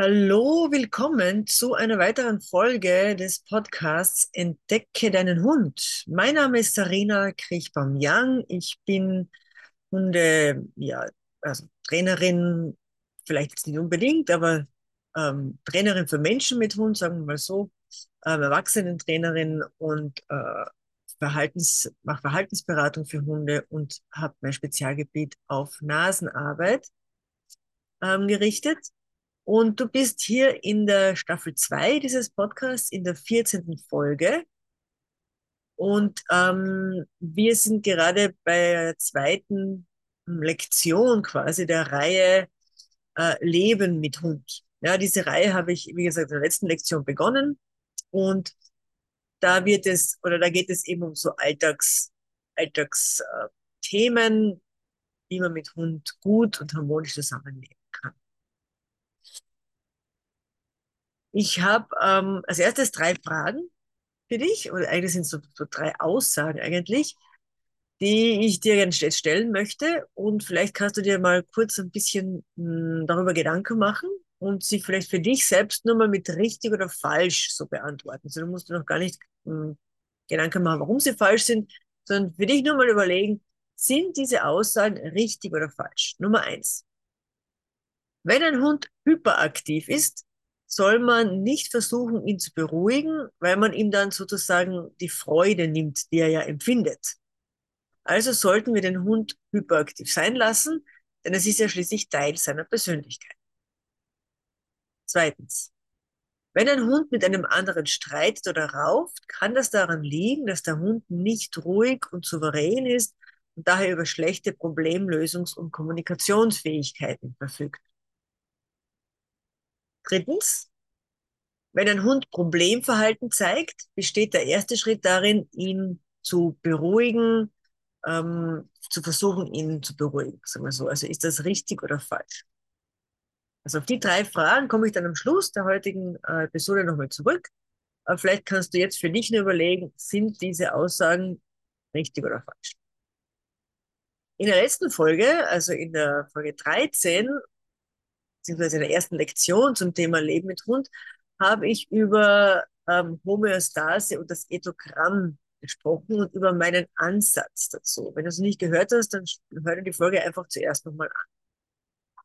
Hallo, willkommen zu einer weiteren Folge des Podcasts Entdecke deinen Hund. Mein Name ist Sarina Kriechbaum-Young. Ich bin Hunde, ja, also Trainerin, vielleicht jetzt nicht unbedingt, aber ähm, Trainerin für Menschen mit Hund, sagen wir mal so, ähm, Erwachsenentrainerin und äh, Verhaltens, mache Verhaltensberatung für Hunde und habe mein Spezialgebiet auf Nasenarbeit ähm, gerichtet. Und du bist hier in der Staffel 2 dieses Podcasts, in der 14. Folge. Und ähm, wir sind gerade bei der zweiten Lektion quasi der Reihe äh, Leben mit Hund. Ja, diese Reihe habe ich, wie gesagt, in der letzten Lektion begonnen. Und da wird es, oder da geht es eben um so Alltags, Alltagsthemen, äh, wie man mit Hund gut und harmonisch zusammenlebt. Ich habe ähm, als erstes drei Fragen für dich, oder eigentlich sind es so, so drei Aussagen eigentlich, die ich dir gerne stellen möchte. Und vielleicht kannst du dir mal kurz ein bisschen mh, hm, darüber Gedanken machen und sie vielleicht für dich selbst nur mal mit richtig oder falsch so beantworten. Also du musst dir noch gar nicht mh, hm, Gedanken machen, warum sie falsch sind, sondern für dich nur mal überlegen, sind diese Aussagen richtig oder falsch? Nummer eins. Wenn ein Hund hyperaktiv ist, soll man nicht versuchen, ihn zu beruhigen, weil man ihm dann sozusagen die Freude nimmt, die er ja empfindet. Also sollten wir den Hund hyperaktiv sein lassen, denn es ist ja schließlich Teil seiner Persönlichkeit. Zweitens. Wenn ein Hund mit einem anderen streitet oder rauft, kann das daran liegen, dass der Hund nicht ruhig und souverän ist und daher über schlechte Problemlösungs- und Kommunikationsfähigkeiten verfügt. Drittens, wenn ein Hund Problemverhalten zeigt, besteht der erste Schritt darin, ihn zu beruhigen, ähm, zu versuchen, ihn zu beruhigen, sagen wir so. Also ist das richtig oder falsch? Also auf die drei Fragen komme ich dann am Schluss der heutigen äh, Episode nochmal zurück. Aber vielleicht kannst du jetzt für dich nur überlegen, sind diese Aussagen richtig oder falsch? In der letzten Folge, also in der Folge 13, beziehungsweise in der ersten Lektion zum Thema Leben mit Hund, habe ich über ähm, Homöostase und das Ethogramm gesprochen und über meinen Ansatz dazu. Wenn du es nicht gehört hast, dann hör dir die Folge einfach zuerst nochmal an.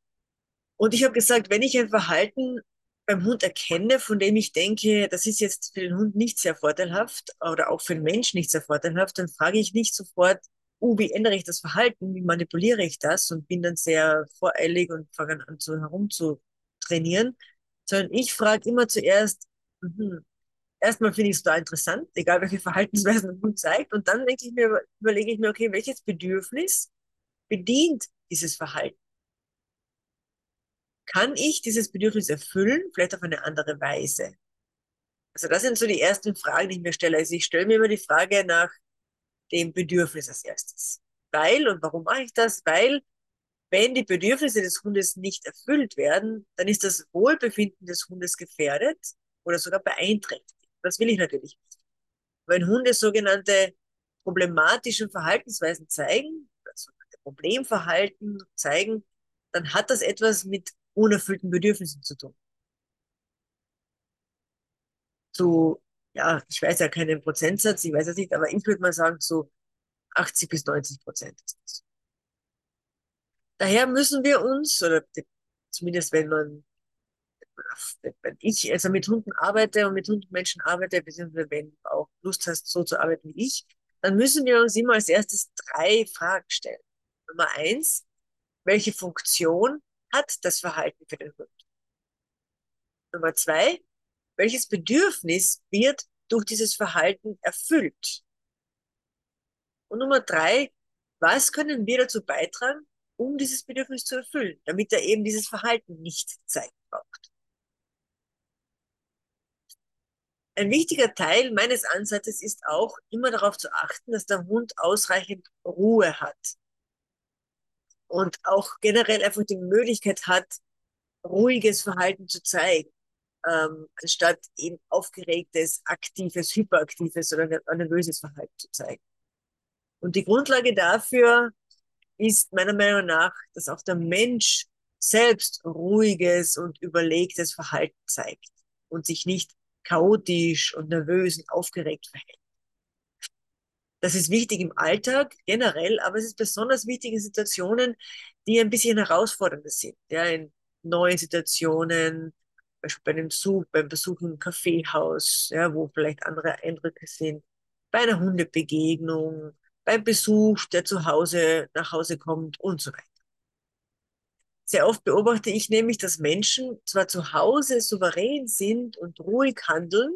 Und ich habe gesagt, wenn ich ein Verhalten beim Hund erkenne, von dem ich denke, das ist jetzt für den Hund nicht sehr vorteilhaft oder auch für den Mensch nicht sehr vorteilhaft, dann frage ich nicht sofort, uh, wie ändere ich das Verhalten, wie manipuliere ich das und bin dann sehr voreilig und fange an zu herumzutrainieren, sondern ich frage immer zuerst, mh, erstmal finde ich es da interessant, egal welche Verhaltensweisen ein Hund zeigt, und dann denke ich mir, überlege ich mir, okay, welches Bedürfnis bedient dieses Verhalten? Kann ich dieses Bedürfnis erfüllen, vielleicht auf eine andere Weise? Also das sind so die ersten Fragen, die ich mir stelle. Also ich stelle mir immer die Frage nach, dem Bedürfnis als erstes. Weil, und warum mache ich das? Weil, wenn die Bedürfnisse des Hundes nicht erfüllt werden, dann ist das Wohlbefinden des Hundes gefährdet oder sogar beeinträchtigt. Das will ich natürlich nicht. Wenn Hunde sogenannte problematischen Verhaltensweisen zeigen, also Problemverhalten zeigen, dann hat das etwas mit unerfüllten Bedürfnissen zu tun. Zu ja, ich weiß ja keinen Prozentsatz, ich weiß es nicht, aber ich würde mal sagen, so 80 bis 90 Prozent ist das. Daher müssen wir uns, oder zumindest wenn man, wenn ich also mit Hunden arbeite und mit Hundenmenschen arbeite, beziehungsweise wenn du auch Lust hast, so zu arbeiten wie ich, dann müssen wir uns immer als erstes drei Fragen stellen. Nummer eins, welche Funktion hat das Verhalten für den Hund? Nummer zwei, welches Bedürfnis wird durch dieses Verhalten erfüllt? Und Nummer drei, was können wir dazu beitragen, um dieses Bedürfnis zu erfüllen, damit er eben dieses Verhalten nicht zeigen braucht? Ein wichtiger Teil meines Ansatzes ist auch, immer darauf zu achten, dass der Hund ausreichend Ruhe hat und auch generell einfach die Möglichkeit hat, ruhiges Verhalten zu zeigen ähm, anstatt eben aufgeregtes, aktives, hyperaktives oder nervöses Verhalten zu zeigen. Und die Grundlage dafür ist meiner Meinung nach, dass auch der Mensch selbst ruhiges und überlegtes Verhalten zeigt und sich nicht chaotisch und nervös und aufgeregt verhält. Das ist wichtig im Alltag generell, aber es ist besonders wichtig in Situationen, die ein bisschen herausfordernder sind. Ja, in neuen Situationen, Beispiel bei einem Besuch, beim Besuch im Kaffeehaus, ja, wo vielleicht andere Eindrücke sind, bei einer Hundebegegnung, beim Besuch, der zu Hause nach Hause kommt und so weiter. Sehr oft beobachte ich nämlich, dass Menschen zwar zu Hause souverän sind und ruhig handeln,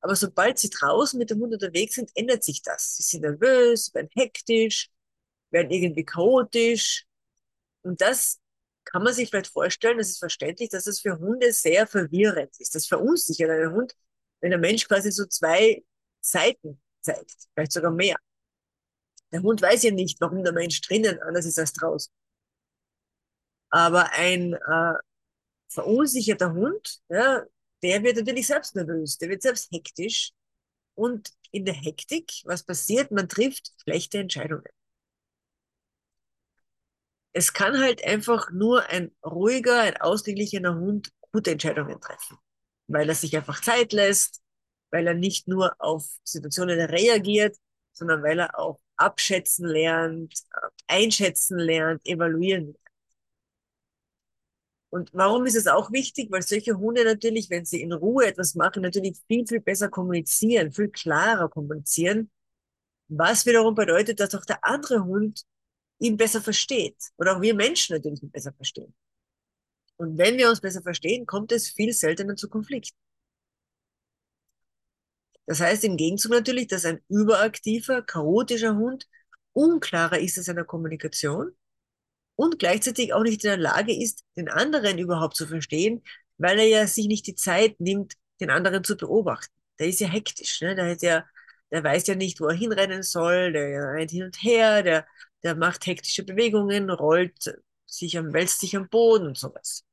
aber sobald sie draußen mit dem Hund unterwegs sind, ändert sich das. Sie sind nervös, werden hektisch, werden irgendwie chaotisch. Und das kann man sich vielleicht vorstellen, das ist verständlich, dass das für Hunde sehr verwirrend ist. Das verunsichert einen Hund, wenn der Mensch quasi so zwei Seiten zeigt, vielleicht sogar mehr. Der Hund weiß ja nicht, warum der Mensch drinnen anders ist als draußen. Aber ein äh, verunsicherter Hund, ja, der wird natürlich selbst nervös, der wird selbst hektisch. Und in der Hektik, was passiert? Man trifft schlechte Entscheidungen. Es kann halt einfach nur ein ruhiger, ein ausgeglichener Hund gute Entscheidungen treffen, weil er sich einfach Zeit lässt, weil er nicht nur auf Situationen reagiert, sondern weil er auch abschätzen lernt, einschätzen lernt, evaluieren lernt. Und warum ist es auch wichtig? Weil solche Hunde natürlich, wenn sie in Ruhe etwas machen, natürlich viel, viel besser kommunizieren, viel klarer kommunizieren, was wiederum bedeutet, dass auch der andere Hund ihn besser versteht. Oder auch wir Menschen natürlich ihn besser verstehen. Und wenn wir uns besser verstehen, kommt es viel seltener zu Konflikten. Das heißt im Gegenzug natürlich, dass ein überaktiver, chaotischer Hund unklarer ist in seiner Kommunikation und gleichzeitig auch nicht in der Lage ist, den anderen überhaupt zu verstehen, weil er ja sich nicht die Zeit nimmt, den anderen zu beobachten. Der ist ja hektisch, ne? der, hat ja, der weiß ja nicht, wo er hinrennen soll, der rennt hin und her, der, der macht hektische Bewegungen, rollt sich am, wälzt sich am Boden und sowas.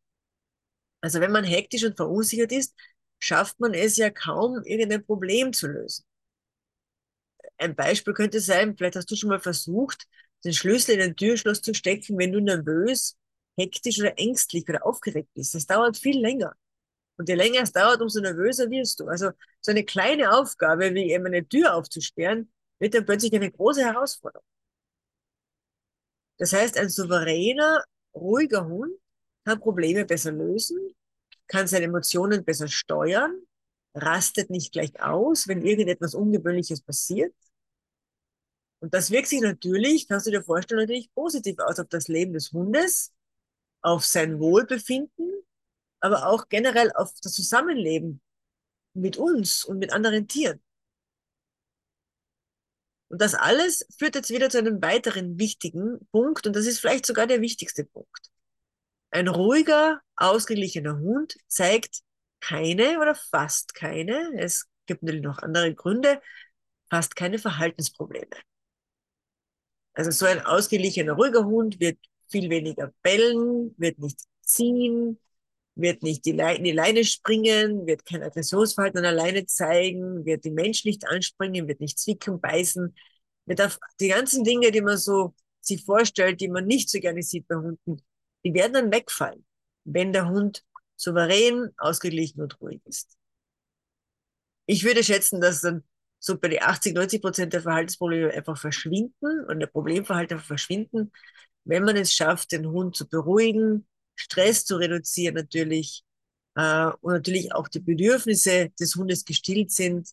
Also wenn man hektisch und verunsichert ist, schafft man es ja kaum, irgendein Problem zu lösen. Ein Beispiel könnte sein, vielleicht hast du schon mal versucht, den Schlüssel in ein Türschloss zu stecken, wenn du nervös, hektisch oder ängstlich oder aufgeregt bist. Das dauert viel länger. Und je länger es dauert, umso nervöser wirst du. Also so eine kleine Aufgabe, wie eben eine Tür aufzusperren, wird dann plötzlich eine große Herausforderung. Das heißt, ein souveräner, ruhiger Hund kann Probleme besser lösen, kann seine Emotionen besser steuern, rastet nicht gleich aus, wenn irgendetwas Ungewöhnliches passiert, und das wirkt sich natürlich, kannst du dir vorstellen, natürlich positiv aus auf das Leben des Hundes, auf sein Wohlbefinden, aber auch generell auf das Zusammenleben mit uns und mit anderen Tieren. Und das alles führt jetzt wieder zu einem weiteren wichtigen Punkt, und das ist vielleicht sogar der wichtigste Punkt. Ein ruhiger, ausgeglichener Hund zeigt keine oder fast keine, es gibt natürlich noch andere Gründe, fast keine Verhaltensprobleme. Also so ein ausgeglichener, ruhiger Hund wird viel weniger bellen, wird nicht ziehen, wird nicht die in die Leine springen, wird kein Aggressionsverhalten an der Leine zeigen, wird den Mensch nicht anspringen, wird nicht zwicken, beißen, wird auf die ganzen Dinge, die man so sich vorstellt, die man nicht so gerne sieht bei Hunden, die werden dann wegfallen, wenn der Hund souverän, ausgeglichen und ruhig ist. Ich würde schätzen, dass dann so bei den 80, 90 Prozent der Verhaltensprobleme einfach verschwinden und der Problemverhalten verschwinden, wenn man es schafft, den Hund zu beruhigen, Stress zu reduzieren natürlich äh, und natürlich auch die Bedürfnisse des Hundes gestillt sind.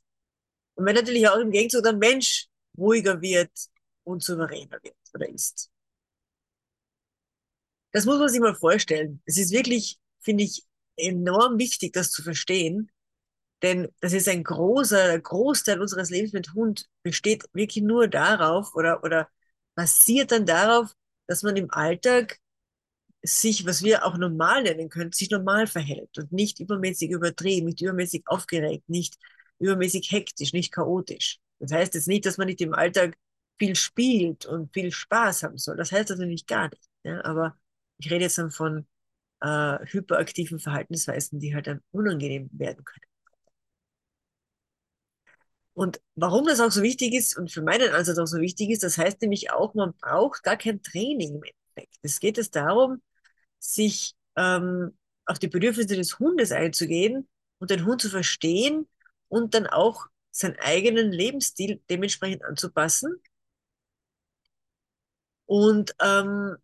Und wenn natürlich auch im Gegenzug der Mensch ruhiger wird und souveräner wird oder ist. Das muss man sich mal vorstellen. Es ist wirklich, finde ich, enorm wichtig, das zu verstehen, denn das ist ein großer Großteil unseres Lebens mit Hund besteht wirklich nur darauf oder, oder basiert dann darauf, dass man im Alltag sich, was wir auch normal nennen können, sich normal verhält und nicht übermäßig übertrieben, nicht übermäßig aufgeregt, nicht übermäßig hektisch, nicht chaotisch. Das heißt jetzt nicht, dass man nicht im Alltag viel spielt und viel Spaß haben soll. Das heißt natürlich gar nicht. Ja? Aber ich rede jetzt dann von äh, hyperaktiven Verhaltensweisen, die halt dann unangenehm werden können. Und warum das auch so wichtig ist und für meinen Ansatz auch so wichtig ist, das heißt nämlich auch, man braucht gar kein Training im Endeffekt. Es geht es darum, sich ähm, auf die Bedürfnisse des Hundes einzugehen und den Hund zu verstehen und dann auch seinen eigenen Lebensstil dementsprechend anzupassen. Und ähm,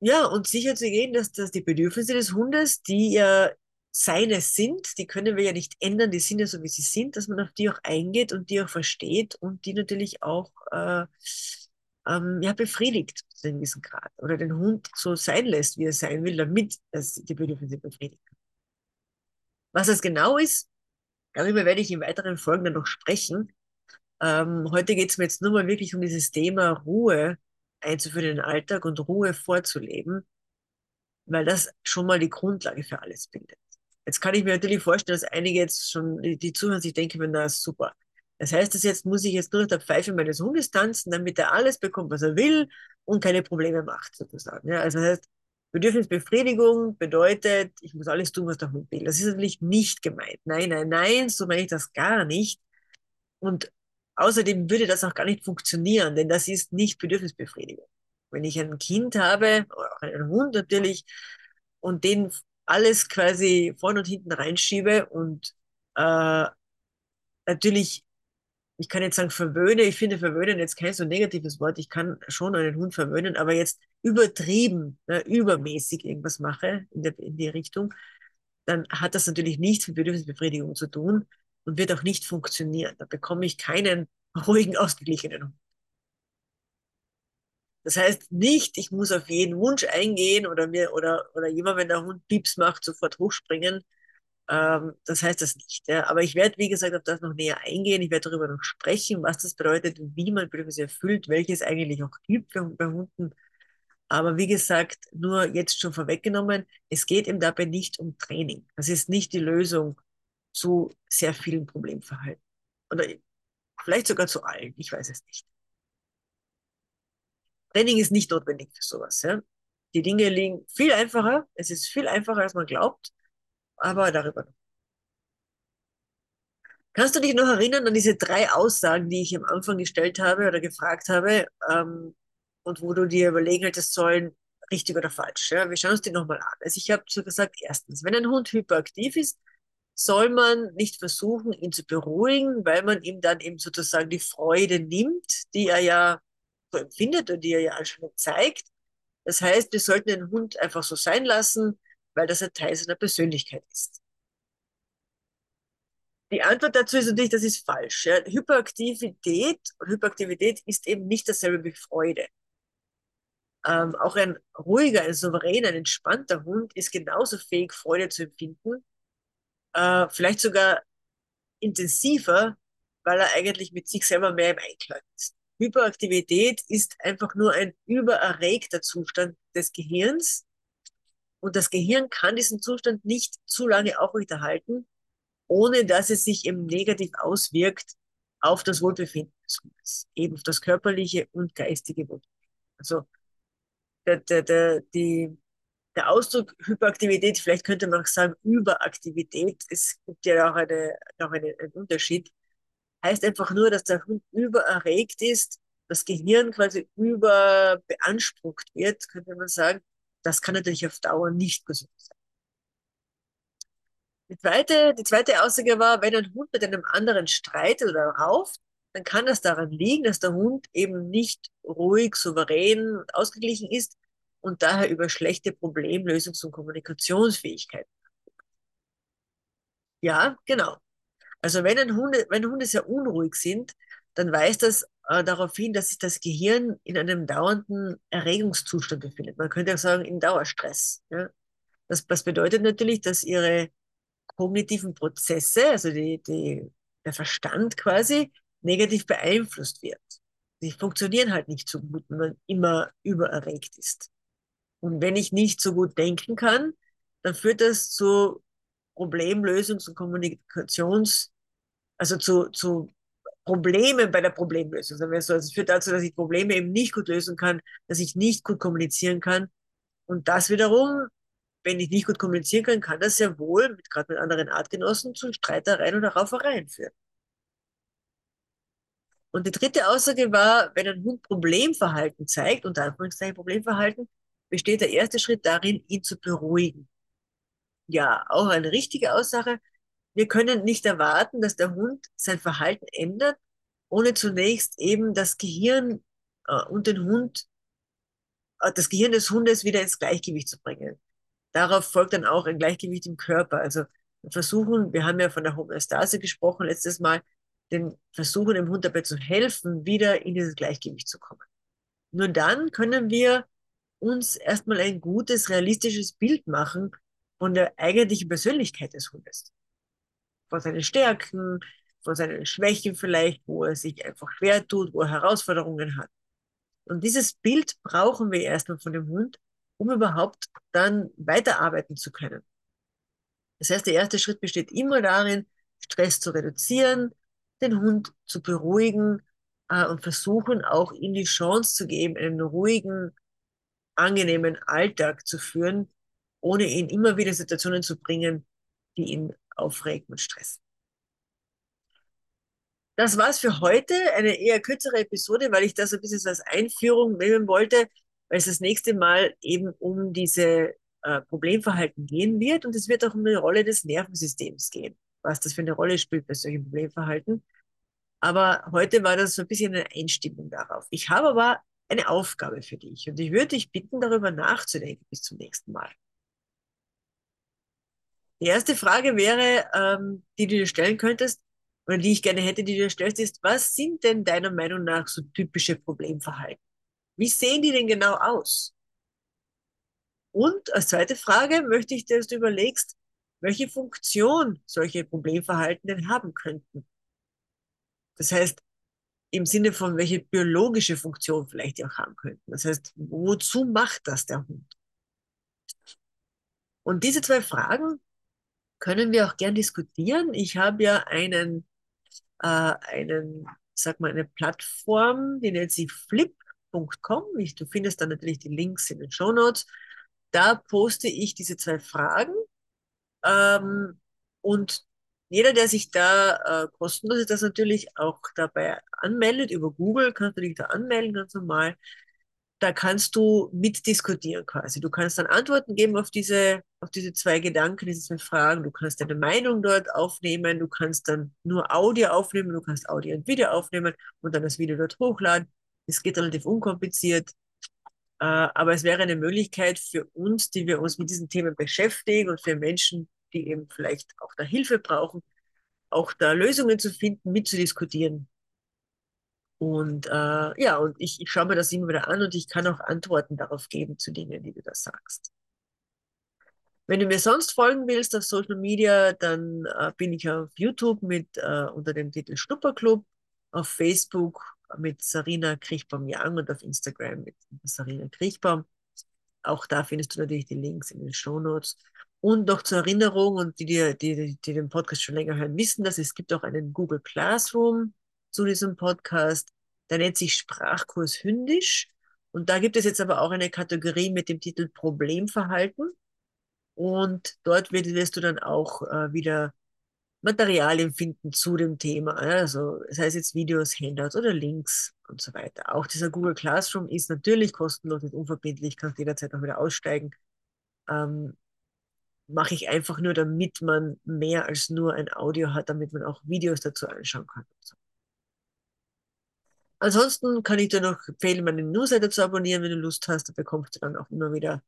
ja, und sicher zu gehen, dass, dass die Bedürfnisse des Hundes, die ja seine sind, die können wir ja nicht ändern, die sind ja so, wie sie sind, dass man auf die auch eingeht und die auch versteht und die natürlich auch äh, ähm, ja, befriedigt zu einem gewissen Grad oder den Hund so sein lässt, wie er sein will, damit es die Bedürfnisse befriedigt. Was das genau ist, darüber werde ich in weiteren Folgen dann noch sprechen. Ähm, heute geht es mir jetzt nur mal wirklich um dieses Thema Ruhe einzuführen in den Alltag und Ruhe vorzuleben, weil das schon mal die Grundlage für alles bildet. Jetzt kann ich mir natürlich vorstellen, dass einige jetzt schon, die, die zuhören, sich denken, na super. Das heißt, das jetzt muss ich jetzt nur der Pfeife meines Hundes tanzen, damit er alles bekommt, was er will und keine Probleme macht, sozusagen. Ja, also das heißt, Bedürfnisbefriedigung bedeutet, ich muss alles tun, was der Hund will. Das ist natürlich nicht gemeint. Nein, nein, nein, so meine ich das gar nicht. Und außerdem würde das auch gar nicht funktionieren, denn das ist nicht Bedürfnisbefriedigung. Wenn ich ein Kind habe, oder auch einen Hund natürlich, und den alles quasi vorne und hinten reinschiebe und äh, natürlich, ich kann jetzt sagen verwöhne, ich finde verwöhnen jetzt kein so negatives Wort, ich kann schon einen Hund verwöhnen, aber jetzt übertrieben, ne, übermäßig irgendwas mache in, der, in die Richtung, dann hat das natürlich nichts mit Bedürfnisbefriedigung zu tun und wird auch nicht funktionieren. Da bekomme ich keinen ruhigen, ausgeglichenen Hund. Das heißt nicht, ich muss auf jeden Wunsch eingehen oder mir oder oder jemand, wenn der Hund Pieps macht, sofort hochspringen. Ähm, das heißt das nicht. Ja. Aber ich werde, wie gesagt, auf das noch näher eingehen. Ich werde darüber noch sprechen, was das bedeutet, wie man Bedürfnisse erfüllt, welches eigentlich auch gibt bei, bei Hunden. Aber wie gesagt, nur jetzt schon vorweggenommen, es geht eben dabei nicht um Training. Das ist nicht die Lösung zu sehr vielen Problemverhalten. Oder vielleicht sogar zu allen, ich weiß es nicht. Training ist nicht notwendig für sowas. Ja? Die Dinge liegen viel einfacher, es ist viel einfacher, als man glaubt, aber darüber. Kannst du dich noch erinnern an diese drei Aussagen, die ich am Anfang gestellt habe oder gefragt habe ähm, und wo du dir überlegen hättest sollen, richtig oder falsch? Ja? Wir schauen uns die nochmal an. Also ich habe so gesagt, erstens, wenn ein Hund hyperaktiv ist, soll man nicht versuchen, ihn zu beruhigen, weil man ihm dann eben sozusagen die Freude nimmt, die er ja so empfindet und die er ja anscheinend zeigt. Das heißt, wir sollten den Hund einfach so sein lassen, weil das ein Teil seiner Persönlichkeit ist. Die Antwort dazu ist natürlich, das ist falsch. Ja. Hyperaktivität Hyperaktivität ist eben nicht dasselbe wie Freude. Ähm, auch ein ruhiger, ein souveräner, ein entspannter Hund ist genauso fähig, Freude zu empfinden. Äh, vielleicht sogar intensiver, weil er eigentlich mit sich selber mehr im Einklang ist. Hyperaktivität ist einfach nur ein übererregter Zustand des Gehirns. Und das Gehirn kann diesen Zustand nicht zu lange aufrechterhalten, ohne dass es sich eben negativ auswirkt auf das Wohlbefinden des Hundes, eben auf das körperliche und geistige Wohlbefinden. Also der, der, der, die, der Ausdruck Hyperaktivität, vielleicht könnte man auch sagen Überaktivität, es gibt ja auch, eine, auch eine, einen Unterschied, heißt einfach nur, dass der Hund übererregt ist, das Gehirn quasi überbeansprucht wird, könnte man sagen. Das kann natürlich auf Dauer nicht gesund sein. Die zweite, die zweite Aussage war, wenn ein Hund mit einem anderen streitet oder rauft, dann kann das daran liegen, dass der Hund eben nicht ruhig, souverän und ausgeglichen ist und daher über schlechte Problemlösungs- und Kommunikationsfähigkeiten. Ja, genau. Also wenn, ein Hunde, wenn Hunde sehr unruhig sind, dann weist das äh, darauf hin, dass sich das Gehirn in einem dauernden Erregungszustand befindet. Man könnte auch sagen, in Dauerstress. Ja? Das, das bedeutet natürlich, dass ihre kognitiven Prozesse, also die, die, der Verstand quasi, negativ beeinflusst wird. Die funktionieren halt nicht so gut, wenn man immer übererregt ist. Und wenn ich nicht so gut denken kann, dann führt das zu Problemlösungs- und Kommunikations- also zu, zu Problemen bei der Problemlösung. Sagen. Also es führt dazu, dass ich Probleme eben nicht gut lösen kann, dass ich nicht gut kommunizieren kann. Und das wiederum, wenn ich nicht gut kommunizieren kann, kann das ja wohl, mit, gerade mit anderen Artgenossen, zu Streitereien oder Raufereien führen. Und die dritte Aussage war, wenn ein Hund Problemverhalten zeigt, unter Anführungszeichen Problemverhalten, besteht der erste Schritt darin, ihn zu beruhigen. Ja, auch eine richtige Aussage. Wir können nicht erwarten, dass der Hund sein Verhalten ändert, ohne zunächst eben das Gehirn äh, und den Hund, äh, das Gehirn des Hundes wieder ins Gleichgewicht zu bringen. Darauf folgt dann auch ein Gleichgewicht im Körper. Also wir versuchen, wir haben ja von der Homöostase gesprochen letztes Mal, den versuchen dem Hund dabei zu helfen, wieder in dieses Gleichgewicht zu kommen. Nur dann können wir uns erstmal ein gutes, realistisches Bild machen von der eigentlichen Persönlichkeit des Hundes. Von seinen Stärken, von seinen Schwächen vielleicht, wo er sich einfach schwer tut, wo er Herausforderungen hat. Und dieses Bild brauchen wir erstmal von dem Hund, um überhaupt dann weiterarbeiten zu können. Das heißt, der erste Schritt besteht immer darin, Stress zu reduzieren, den Hund zu beruhigen äh, und versuchen auch ihm die Chance zu geben, einen ruhigen, angenehmen Alltag zu führen, ohne ihn immer wieder Situationen zu bringen, die ihn aufregen und stressen. Das war's für heute. Eine eher kürzere Episode, weil ich das ein bisschen als Einführung nehmen wollte, weil es das nächste Mal eben um diese äh, Problemverhalten gehen wird und es wird auch um die Rolle des Nervensystems gehen, was das für eine Rolle spielt bei solchen Problemverhalten. Aber heute war das so ein bisschen eine Einstimmung darauf. Ich habe aber eine Aufgabe für dich und ich würde dich bitten, darüber nachzudenken bis zum nächsten Mal. Die erste Frage wäre, ähm, die du dir stellen könntest, oder die ich gerne hätte, die du dir stellst, ist, was sind denn deiner Meinung nach so typische Problemverhalten? Wie sehen die denn genau aus? Und als zweite Frage möchte ich, dass du überlegst, welche Funktion solche Problemverhalten denn haben könnten. Das heißt, im Sinne von, welche biologische Funktion vielleicht die auch haben könnten. Das heißt, wozu macht das der Hund? Und diese zwei Fragen können wir auch gern diskutieren. Ich habe ja einen, äh, einen, sag mal, eine Plattform, die nennt sich flip.com. Du findest dann natürlich die Links in den Show Notes. Da poste ich diese zwei Fragen. Ähm, und jeder, der sich da äh, kostenlos das natürlich auch dabei anmeldet, über Google kannst du dich da anmelden, ganz normal. Da kannst du mitdiskutieren quasi. Du kannst dann Antworten geben auf diese, auf diese zwei Gedanken, diese zwei Fragen. Du kannst deine Meinung dort aufnehmen. Du kannst dann nur Audio aufnehmen. Du kannst Audio und Video aufnehmen und dann das Video dort hochladen. Es geht relativ unkompliziert. Äh, aber es wäre eine Möglichkeit für uns, die wir uns mit diesen Themen beschäftigen und für Menschen, die eben vielleicht auch da Hilfe brauchen, auch da Lösungen zu finden, mitzudiskutieren. Und äh, ja, und ich, ich schaue mir das immer wieder an und ich kann auch Antworten darauf geben zu Dingen, die du da sagst. Wenn du mir sonst folgen willst auf Social Media, dann äh, bin ich auf YouTube mit äh, unter dem Titel Schnupperclub, auf Facebook mit Sarina Kriechbaum-Young und auf Instagram mit Sarina Kriechbaum. Auch da findest du natürlich die Links in den Show Notes. Und noch zur Erinnerung, und die, die, die, die den Podcast schon länger hören, wissen das, es gibt auch einen Google Classroom zu diesem Podcast. Der nennt sich Sprachkurs Hündisch. Und da gibt es jetzt aber auch eine Kategorie mit dem Titel Problemverhalten. Und dort wirst du dann auch äh, wieder Materialien finden zu dem Thema. Also, das heißt jetzt Videos, Handouts oder Links und so weiter. Auch dieser Google Classroom ist natürlich kostenlos und unverbindlich, kannst jederzeit auch wieder aussteigen. Ähm, mache ich einfach nur, damit man mehr als nur ein Audio hat, damit man auch Videos dazu anschauen kann. So. Ansonsten kann ich dir noch empfehlen, meinen Newsletter zu abonnieren, wenn du Lust hast. Da bekommst du dann auch immer wieder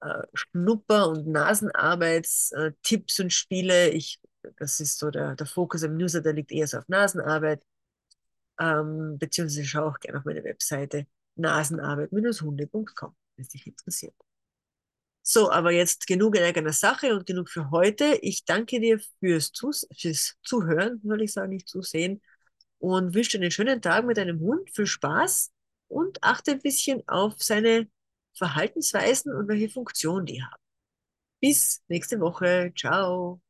äh, Schnupper- und Nasenarbeitstipps äh, und Spiele. Ich, das ist so der, der Fokus im Newsletter liegt eher so auf Nasenarbeit. Ähm, beziehungsweise schau auch gerne auf meine Webseite nasenarbeit-hunde.com, wenn es dich interessiert. So, aber jetzt genug in eigener Sache und genug für heute. Ich danke dir fürs, Zus fürs Zuhören, soll ich sagen, nicht zusehen. Und wünsche dir einen schönen Tag mit deinem Hund. Viel Spaß und achte ein bisschen auf seine Verhaltensweisen und welche Funktion die haben. Bis nächste Woche. Ciao.